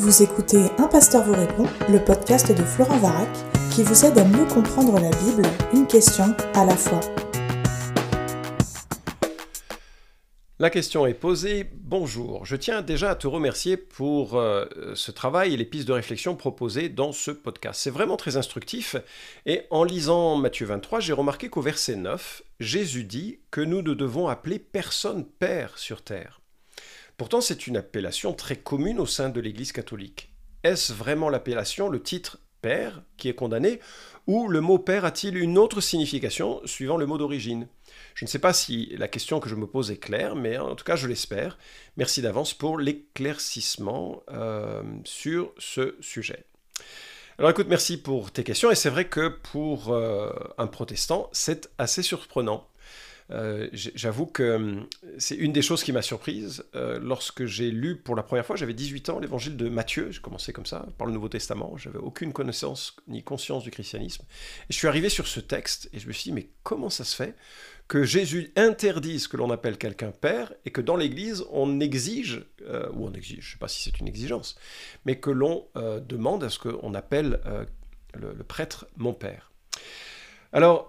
Vous écoutez Un pasteur vous répond, le podcast de Florent Varac, qui vous aide à mieux comprendre la Bible, une question à la fois. La question est posée. Bonjour. Je tiens déjà à te remercier pour euh, ce travail et les pistes de réflexion proposées dans ce podcast. C'est vraiment très instructif. Et en lisant Matthieu 23, j'ai remarqué qu'au verset 9, Jésus dit que nous ne devons appeler personne Père sur terre. Pourtant, c'est une appellation très commune au sein de l'Église catholique. Est-ce vraiment l'appellation, le titre Père, qui est condamné, ou le mot Père a-t-il une autre signification suivant le mot d'origine? Je ne sais pas si la question que je me pose est claire, mais en tout cas, je l'espère. Merci d'avance pour l'éclaircissement euh, sur ce sujet. Alors écoute, merci pour tes questions, et c'est vrai que pour euh, un protestant, c'est assez surprenant. Euh, j'avoue que hum, c'est une des choses qui m'a surprise lorsque j'ai lu pour la première fois, j'avais 18 ans, l'évangile de Matthieu, j'ai commencé comme ça, par le Nouveau Testament, j'avais aucune connaissance ni conscience du christianisme, et je suis arrivé sur ce texte, et je me suis dit, mais comment ça se fait que Jésus interdise que l'on appelle quelqu'un père et que dans l'Église on exige, euh, ou on exige, je ne sais pas si c'est une exigence, mais que l'on euh, demande à ce qu'on appelle euh, le, le, prêtre mon père. Alors,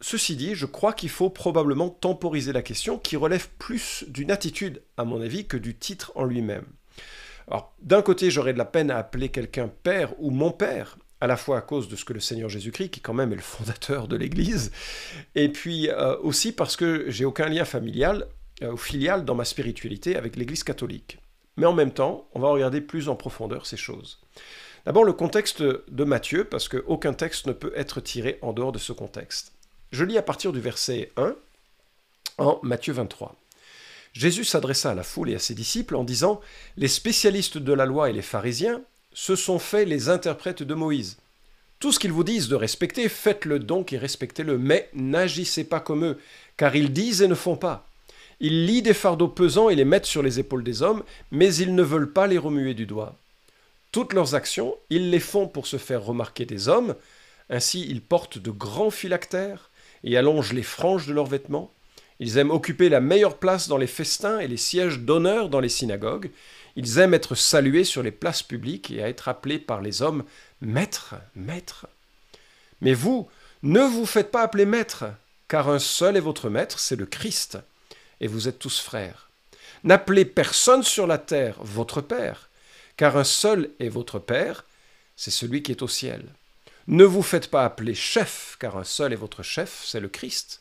ceci dit, je crois qu'il faut probablement temporiser la question qui relève plus d'une attitude, à mon avis, que du titre en lui-même. Alors, d'un côté, j'aurais de la peine à appeler quelqu'un père ou mon père, à la fois à cause de ce que le Seigneur Jésus-Christ, qui quand même est le fondateur de l'Église, et puis euh, aussi parce que j'ai aucun lien familial euh, ou filial dans ma spiritualité avec l'Église catholique. Mais en même temps, on va regarder plus en profondeur ces choses. D'abord le contexte de Matthieu, parce qu'aucun texte ne peut être tiré en dehors de ce contexte. Je lis à partir du verset 1 en Matthieu 23. Jésus s'adressa à la foule et à ses disciples en disant Les spécialistes de la loi et les pharisiens ce sont faits les interprètes de Moïse. Tout ce qu'ils vous disent de respecter, faites-le donc et respectez-le, mais n'agissez pas comme eux, car ils disent et ne font pas. Ils lient des fardeaux pesants et les mettent sur les épaules des hommes, mais ils ne veulent pas les remuer du doigt. Toutes leurs actions, ils les font pour se faire remarquer des hommes, ainsi ils portent de grands phylactères et allongent les franges de leurs vêtements. Ils aiment occuper la meilleure place dans les festins et les sièges d'honneur dans les synagogues. Ils aiment être salués sur les places publiques et à être appelés par les hommes Maître, Maître. Mais vous, ne vous faites pas appeler Maître, car un seul est votre Maître, c'est le Christ, et vous êtes tous frères. N'appelez personne sur la terre votre Père, car un seul est votre Père, c'est celui qui est au ciel. Ne vous faites pas appeler chef, car un seul est votre chef, c'est le Christ.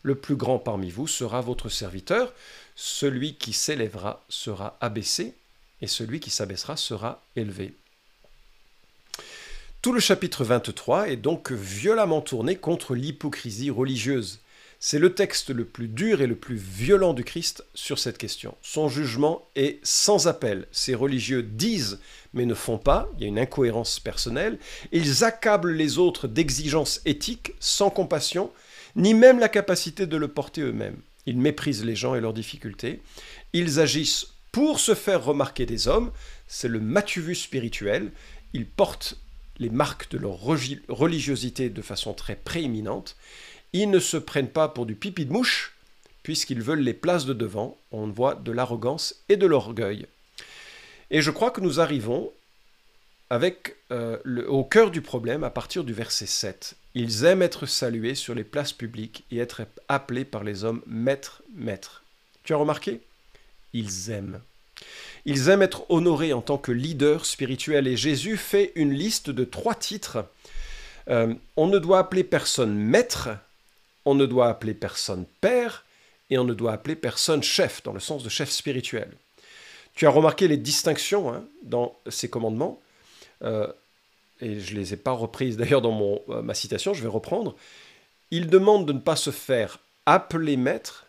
Le plus grand parmi vous sera votre serviteur, celui qui s'élèvera sera abaissé, et celui qui s'abaissera sera élevé. Tout le chapitre 23 est donc violemment tourné contre l'hypocrisie religieuse. C'est le texte le plus dur et le plus violent du Christ sur cette question. Son jugement est sans appel. Ces religieux disent mais ne font pas, il y a une incohérence personnelle, ils accablent les autres d'exigences éthiques sans compassion, ni même la capacité de le porter eux-mêmes. Ils méprisent les gens et leurs difficultés, ils agissent pour se faire remarquer des hommes, c'est le matuvus spirituel, ils portent les marques de leur religiosité de façon très prééminente, ils ne se prennent pas pour du pipi de mouche, puisqu'ils veulent les places de devant, on voit de l'arrogance et de l'orgueil. Et je crois que nous arrivons euh, au cœur du problème à partir du verset 7. Ils aiment être salués sur les places publiques et être appelés par les hommes maître, maître. Tu as remarqué? Ils aiment. Ils aiment être honorés en tant que leader spirituel et Jésus fait une liste de trois titres. Euh, on ne doit appeler personne maître, on ne doit appeler personne père et on ne doit appeler personne chef, dans le sens de chef spirituel. Tu as remarqué les distinctions hein, dans ces commandements, euh, et je ne les ai pas reprises d'ailleurs dans euh, ma citation, je vais reprendre. Il demande de ne pas se faire appeler maître,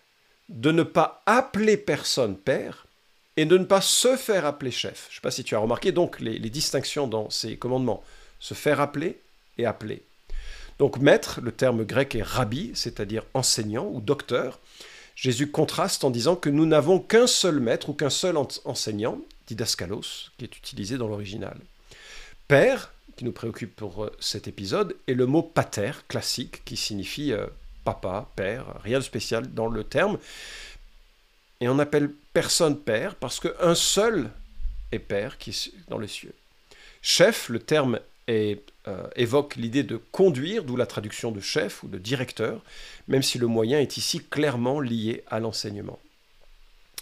de ne pas appeler personne père et de ne pas se faire appeler chef. Je ne sais pas si tu as remarqué donc les, distinctions dans ces commandements. Se faire appeler et appeler. Donc maître, le terme grec est rabbi, c'est-à-dire enseignant ou docteur. Jésus contraste en disant que nous n'avons qu'un seul maître ou qu'un seul enseignant, didaskalos, qui est utilisé dans l'original. Père, qui nous préoccupe pour euh, cet épisode, est le mot pater, classique, qui signifie euh, papa, père, rien de spécial dans le terme. Et on appelle personne père parce qu'un seul et Père qui est dans les cieux. Chef, le terme est, euh, évoque l'idée de conduire, d'où la traduction de chef ou de directeur, même si le moyen est ici clairement lié à l'enseignement.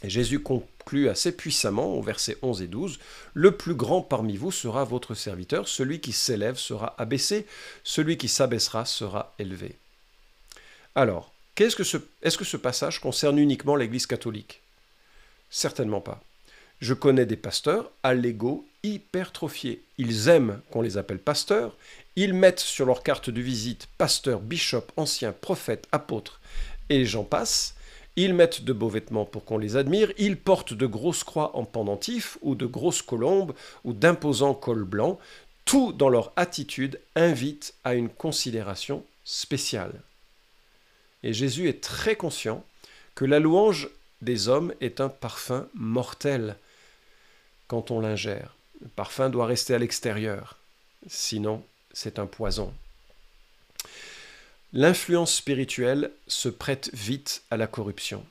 Et Jésus conclut assez puissamment au verset 11 et 12, Le plus grand parmi vous sera votre serviteur, celui qui s'élève sera abaissé, celui qui s'abaissera sera élevé. Alors, est-ce que, ce, passage concerne uniquement l'Église catholique? Certainement pas. Je connais des pasteurs à l'ego hypertrophiés. Ils aiment qu'on les appelle pasteurs, ils mettent sur leur carte de visite pasteur, bishop, ancien, prophète, apôtre, et j'en passe. Ils mettent de beaux vêtements pour qu'on les admire, ils portent de grosses croix en pendentif, ou de grosses colombes, ou d'imposants cols blancs. Tout dans leur attitude invite à une considération spéciale. Et Jésus est très conscient que la louange des hommes est un parfum mortel quand on l'ingère. Le parfum doit rester à l'extérieur, sinon c'est un poison. L'influence spirituelle se prête vite à la corruption.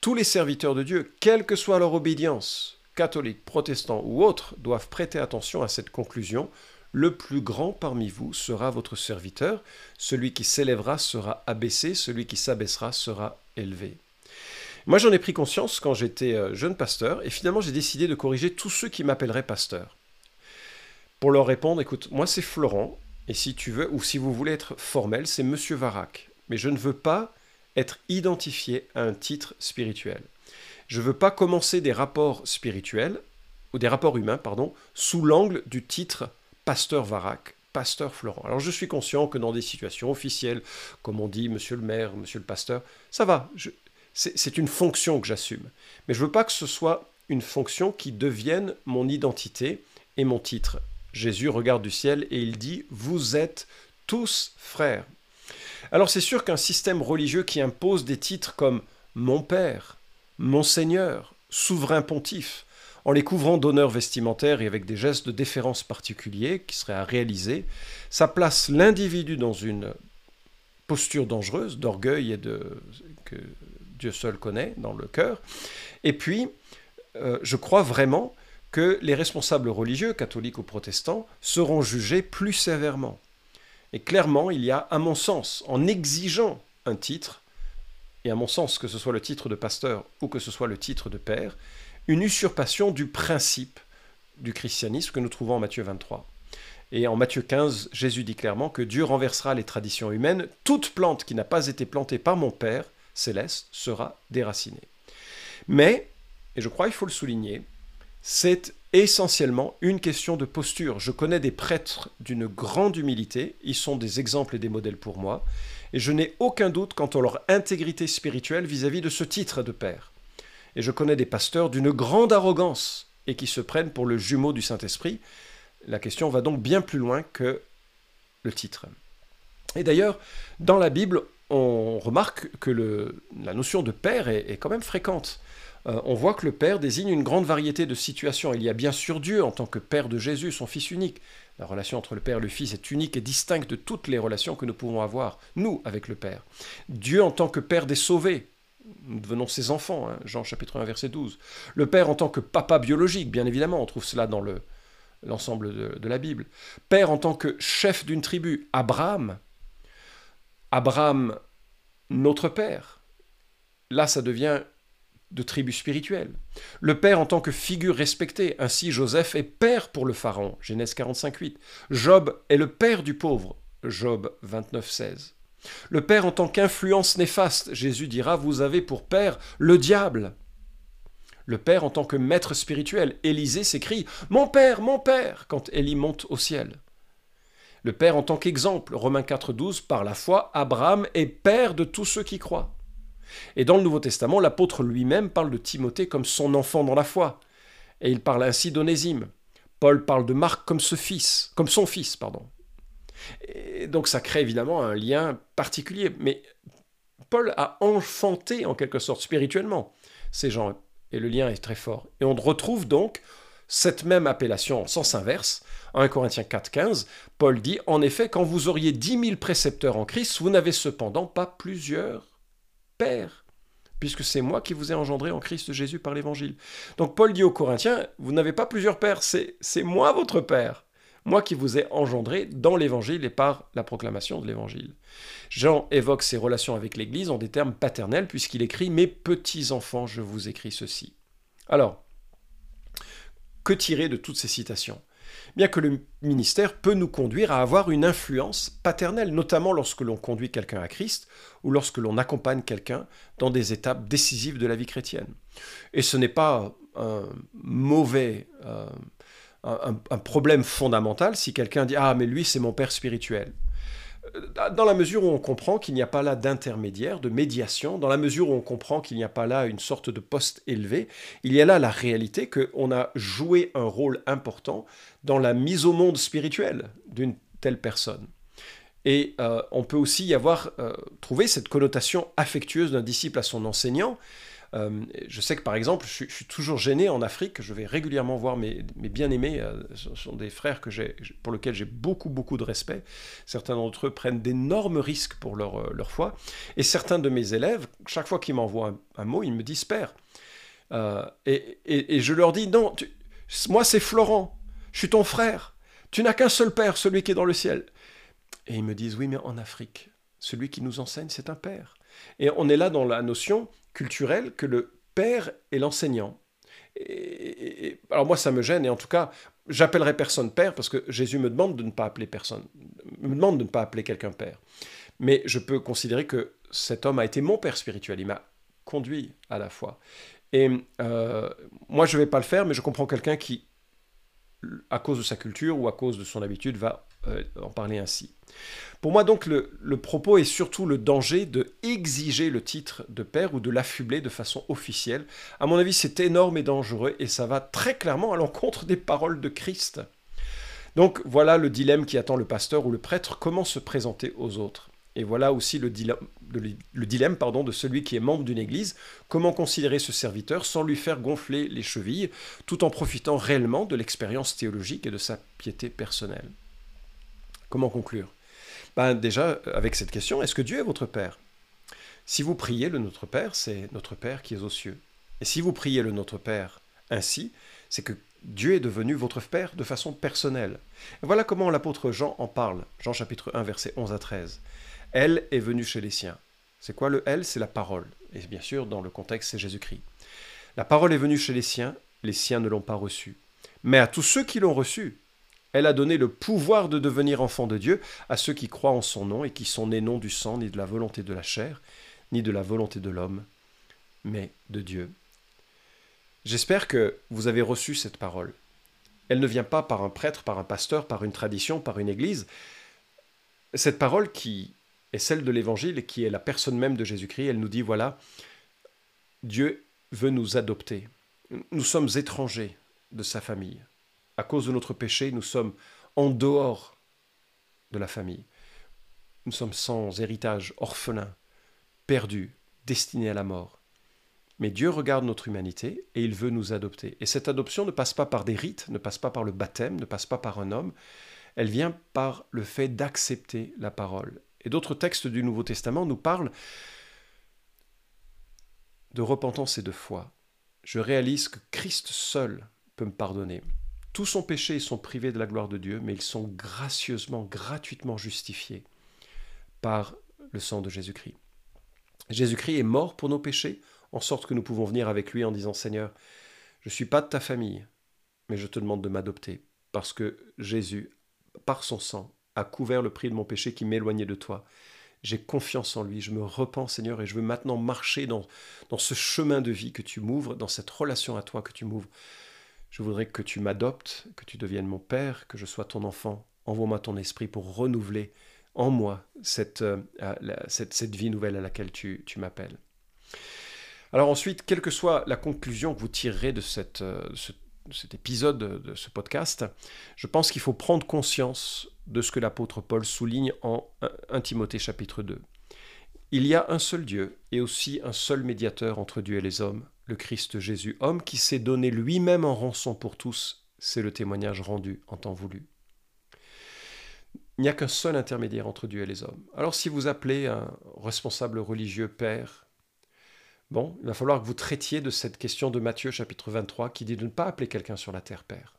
Tous les serviteurs de Dieu, quelle que soit leur obédience, catholiques, protestants ou autres, doivent prêter attention à cette conclusion. Le plus grand parmi vous sera votre serviteur, celui qui s'élèvera sera abaissé, celui qui s'abaissera sera élevé. Moi, j'en ai pris conscience quand j'étais euh, jeune pasteur, et finalement, j'ai décidé de corriger tous ceux qui m'appelleraient pasteur. Pour leur répondre, écoute, moi, c'est Florent, et si tu veux, ou si vous voulez être formel, c'est Monsieur Varac. Mais je ne veux pas être identifié à un titre spirituel. Je ne veux pas commencer des rapports spirituels, ou des rapports humains, pardon, sous l'angle du titre Pasteur Varac, Pasteur Florent. Alors je suis conscient que dans des situations officielles, comme on dit Monsieur le maire, Monsieur le pasteur, ça va, c'est une fonction que j'assume. Mais je veux pas que ce soit une fonction qui devienne mon identité et mon titre. Jésus regarde du ciel et il dit Vous êtes tous frères. Alors c'est sûr qu'un système religieux qui impose des titres comme Mon Père, Mon Seigneur, Souverain Pontife, en les couvrant d'honneurs vestimentaires et avec des gestes de déférence particuliers qui seraient à réaliser, ça place l'individu dans une posture dangereuse d'orgueil et de Dieu seul connaît dans le cœur. Et puis, euh, je crois vraiment que les responsables religieux, catholiques ou protestants, seront jugés plus sévèrement. Et clairement, il y a, à mon sens, en exigeant un titre, et à mon sens, que ce soit le titre de pasteur ou que ce soit le titre de père, une usurpation du principe du christianisme que nous trouvons en Matthieu 23. Et en Matthieu 15, Jésus dit clairement que Dieu renversera les traditions humaines. Toute plante qui n'a pas été plantée par mon Père céleste sera déraciné. Mais, et je crois qu'il faut le souligner, c'est essentiellement une question de posture. Je connais des prêtres d'une grande humilité, ils sont des exemples et des modèles pour moi, et je n'ai aucun doute quant à leur intégrité spirituelle vis-à-vis de ce titre de père. Et je connais des pasteurs d'une grande arrogance et qui se prennent pour le jumeau du Saint-Esprit. La question va donc bien plus loin que le titre. Et d'ailleurs, dans la Bible, on remarque que la notion de père est, quand même fréquente. Euh, on voit que le Père désigne une grande variété de situations. Il y a bien sûr Dieu en tant que Père de Jésus, son Fils unique. La relation entre le Père et le Fils est unique et distincte de toutes les relations que nous pouvons avoir, nous, avec le Père. Dieu en tant que Père des sauvés. Nous devenons ses enfants, hein, Jean chapitre 1, verset 12. Le Père en tant que papa biologique, bien évidemment, on trouve cela dans l'ensemble de la Bible. Père en tant que chef d'une tribu, Abraham, Abraham, notre Père. Là, ça devient de tribu spirituelle. Le Père en tant que figure respectée. Ainsi, Joseph est père pour le Pharaon. Genèse 45.8. Job est le père du pauvre. Job 29.16. Le Père en tant qu'influence néfaste. Jésus dira, vous avez pour père le diable. Le Père en tant que maître spirituel. Élisée s'écrie, Mon Père, mon Père, quand Élie monte au ciel. Le Père en tant qu'exemple, Romains 4.12, par la foi, Abraham est Père de tous ceux qui croient. Et dans le Nouveau Testament, l'apôtre lui-même parle de Timothée comme son enfant dans la foi. Et il parle ainsi d'Onésime. Paul parle de Marc comme fils, comme son fils, pardon. Et donc ça crée évidemment un lien particulier. Mais Paul a enfanté en quelque sorte spirituellement ces gens, et le lien est très fort. Et on retrouve donc cette même appellation en sens inverse. 1 Corinthiens 4.15, Paul dit, En effet, quand vous auriez dix mille précepteurs en Christ, vous n'avez cependant pas plusieurs pères. puisque c'est moi qui vous ai engendré en Christ Jésus par l'Évangile. Donc Paul dit aux Corinthiens, vous n'avez pas plusieurs pères, c'est moi votre père, moi qui vous ai engendré dans l'Évangile et par la proclamation de l'Évangile. Jean évoque ses relations avec l'Église en des termes paternels, puisqu'il écrit ⁇ Mes petits-enfants, je vous écris ceci ⁇ Alors, que tirer de toutes ces citations Bien que le ministère peut nous conduire à avoir une influence paternelle, notamment lorsque l'on conduit quelqu'un à Christ ou lorsque l'on accompagne quelqu'un dans des étapes décisives de la vie chrétienne. Et ce n'est pas un mauvais, euh, un, problème fondamental si quelqu'un dit Ah, mais lui, c'est mon père spirituel. Euh, dans la mesure où on comprend qu'il n'y a pas là d'intermédiaire, de médiation, dans la mesure où on comprend qu'il n'y a pas là une sorte de poste élevé, il y a là la réalité qu'on a joué un rôle important dans la mise au monde spirituelle d'une telle personne. Et euh, on peut aussi y avoir euh, trouvé cette connotation affectueuse d'un disciple à son enseignant, euh, je sais que par exemple, je, suis toujours gêné en Afrique, je vais régulièrement voir mes, bien-aimés, euh, ce sont des frères que pour lesquels j'ai beaucoup, beaucoup de respect. Certains d'entre eux prennent d'énormes risques pour leur, euh, foi. Et certains de mes élèves, chaque fois qu'ils m'envoient un, mot, ils me disent Père. Et, je leur dis Non, moi c'est Florent, je suis ton frère. Tu n'as qu'un seul père, celui qui est dans le ciel. Et ils me disent Oui, mais en Afrique, celui qui nous enseigne, c'est un père. Et on est là dans la notion culturel que le père est l'enseignant. Et, alors moi, ça me gêne, et en tout cas, j'appellerai personne père parce que Jésus me demande de ne pas appeler personne, me demande de ne pas appeler quelqu'un père. Mais je peux considérer que cet homme a été mon père spirituel, il m'a conduit à la foi. Et euh, moi, je ne vais pas le faire, mais je comprends quelqu'un qui, à cause de sa culture ou à cause de son habitude, va euh, en parler ainsi. Pour moi, donc, le, propos est surtout le danger de exiger le titre de père ou de l'affubler de façon officielle. À mon avis, c'est énorme et dangereux et ça va très clairement à l'encontre des paroles de Christ. Donc voilà le dilemme qui attend le pasteur ou le prêtre, comment se présenter aux autres? Et voilà aussi le dilemme, le dilemme pardon, de celui qui est membre d'une église, comment considérer ce serviteur sans lui faire gonfler les chevilles, tout en profitant réellement de l'expérience théologique et de sa piété personnelle? Comment conclure? Ben Déjà, avec cette question, est-ce que Dieu est votre Père? Si vous priez le Notre Père, c'est notre Père qui est aux cieux. Et si vous priez le Notre Père ainsi, c'est que Dieu est devenu votre Père de façon personnelle. Voilà comment l'apôtre Jean en parle. Jean chapitre 1, versets 11 à 13. Elle est venue chez les siens. C'est quoi le elle? C'est la parole. Et bien sûr, dans le contexte, c'est Jésus-Christ. La parole est venue chez les siens, les siens ne l'ont pas reçue. Mais à tous ceux qui l'ont reçue, elle a donné le pouvoir de devenir enfant de Dieu à ceux qui croient en son nom et qui sont nés non du sang, ni de la volonté de la chair, ni de la volonté de l'homme, mais de Dieu. J'espère que vous avez reçu cette parole. Elle ne vient pas par un prêtre, par un pasteur, par une tradition, par une église. Cette parole qui est celle de l'Évangile et qui est la personne même de Jésus-Christ, elle nous dit, voilà, Dieu veut nous adopter. Nous sommes étrangers de sa famille à cause de notre péché, nous sommes en dehors de la famille. Nous sommes sans héritage, orphelins, perdus, destinés à la mort. Mais Dieu regarde notre humanité et il veut nous adopter. Et cette adoption ne passe pas par des rites, ne passe pas par le baptême, ne passe pas par un homme, elle vient par le fait d'accepter la parole. Et d'autres textes du Nouveau Testament nous parlent de repentance et de foi. Je réalise que Christ seul peut me pardonner. Tous sont péchés et sont privés de la gloire de Dieu, mais ils sont gracieusement, gratuitement justifiés par le sang de Jésus-Christ. Jésus-Christ est mort pour nos péchés, en sorte que nous pouvons venir avec lui en disant Seigneur, je ne suis pas de ta famille, mais je te demande de m'adopter, parce que Jésus, par son sang, a couvert le prix de mon péché qui m'éloignait de toi. J'ai confiance en lui, je me repens Seigneur, et je veux maintenant marcher dans, dans ce chemin de vie que tu m'ouvres, dans cette relation à toi que tu m'ouvres. Je voudrais que tu m'adoptes, que tu deviennes mon Père, que je sois ton enfant. Envoie-moi ton esprit pour renouveler en moi cette, euh, cette, vie nouvelle à laquelle tu, m'appelles. Alors ensuite, quelle que soit la conclusion que vous tirerez de euh, cet épisode de ce podcast, je pense qu'il faut prendre conscience de ce que l'apôtre Paul souligne en 1 Timothée chapitre 2. Il y a un seul Dieu et aussi un seul médiateur entre Dieu et les hommes, le Christ Jésus, homme qui s'est donné lui-même en rançon pour tous, c'est le témoignage rendu en temps voulu. Il n'y a qu'un seul intermédiaire entre Dieu et les hommes. Alors si vous appelez un responsable religieux père, bon, il va falloir que vous traitiez de cette question de Matthieu chapitre 23 qui dit de ne pas appeler quelqu'un sur la terre Père.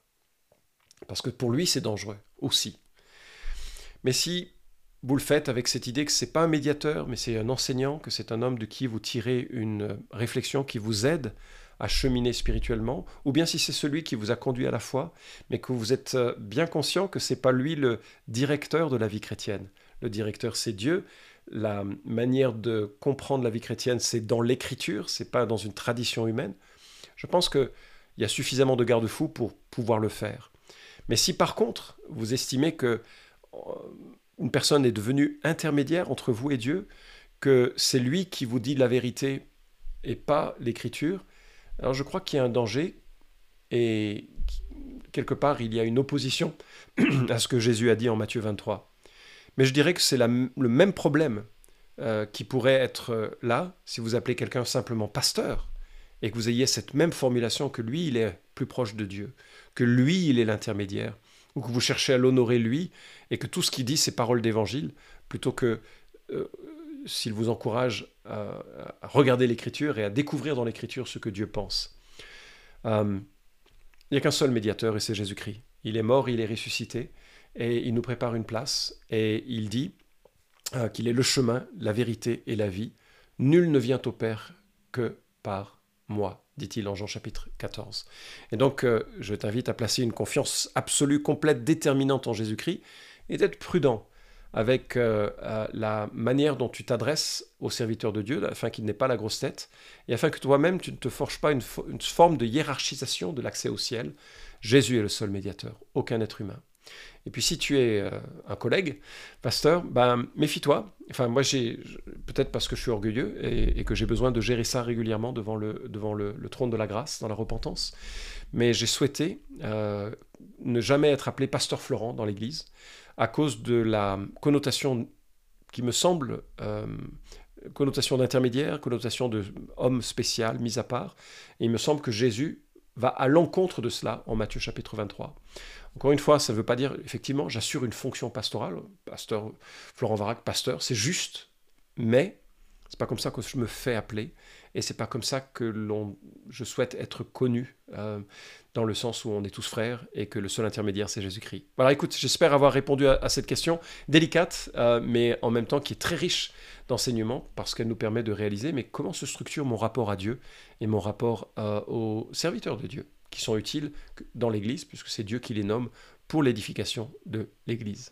Parce que pour lui, c'est dangereux aussi. Mais si vous le faites avec cette idée que ce n'est pas un médiateur, mais c'est un enseignant, que c'est un homme de qui vous tirez une réflexion qui vous aide à cheminer spirituellement, ou bien si c'est celui qui vous a conduit à la foi, mais que vous êtes euh, bien conscient que c'est pas lui le directeur de la vie chrétienne. Le directeur, c'est Dieu. La manière de comprendre la vie chrétienne, c'est dans l'écriture, c'est pas dans une tradition humaine. Je pense qu'il y a suffisamment de garde-fous pour pouvoir le faire. Mais si par contre, vous estimez que euh, une personne est devenue intermédiaire entre vous et Dieu, que c'est lui qui vous dit la vérité et pas l'écriture, alors je crois qu'il y a un danger et quelque part il y a une opposition à ce que Jésus a dit en Matthieu 23. Mais je dirais que c'est le même problème euh, qui pourrait être euh, là si vous appelez quelqu'un simplement pasteur et que vous ayez cette même formulation que lui, il est plus proche de Dieu, que lui, il est l'intermédiaire, ou que vous cherchez à l'honorer lui, et que tout ce qu'il dit, c'est parole d'évangile, plutôt que euh, s'il vous encourage à, regarder l'écriture et à découvrir dans l'écriture ce que Dieu pense. Euh, il n'y a qu'un seul médiateur, et c'est Jésus-Christ. Il est mort, il est ressuscité, et il nous prépare une place, et il dit euh, qu'il est le chemin, la vérité et la vie. Nul ne vient au Père que par moi, dit-il en Jean chapitre 14. Et donc, euh, je t'invite à placer une confiance absolue, complète, déterminante en Jésus-Christ, et d'être prudent avec euh, euh, la manière dont tu t'adresses au serviteur de Dieu, afin qu'il n'ait pas la grosse tête, et afin que toi-même, tu ne te forges pas une, forme de hiérarchisation de l'accès au ciel. Jésus est le seul médiateur, aucun être humain. Et puis si tu es euh, un collègue, pasteur, ben, méfie-toi. Enfin, moi, j'ai peut-être parce que je suis orgueilleux et, que j'ai besoin de gérer ça régulièrement devant, le, devant le, trône de la grâce, dans la repentance. Mais j'ai souhaité euh, ne jamais être appelé pasteur Florent dans l'Église à cause de la connotation qui me semble euh, connotation d'intermédiaire, connotation de homme spécial, mis à part. Et il me semble que Jésus va à l'encontre de cela en Matthieu chapitre 23. Encore une fois, ça ne veut pas dire, effectivement, j'assure une fonction pastorale, pasteur Florent Varac, pasteur, c'est juste, mais c'est pas comme ça que je me fais appeler, et c'est pas comme ça que l'on, je souhaite être connu, euh, dans le sens où on est tous frères et que le seul intermédiaire c'est Jésus-Christ. Voilà, écoute, j'espère avoir répondu à, cette question délicate, euh, mais en même temps qui est très riche d'enseignements parce qu'elle nous permet de réaliser, mais comment se structure mon rapport à Dieu et mon rapport euh, aux serviteurs de Dieu qui sont utiles dans l'Église, puisque c'est Dieu qui les nomme pour l'édification de l'Église.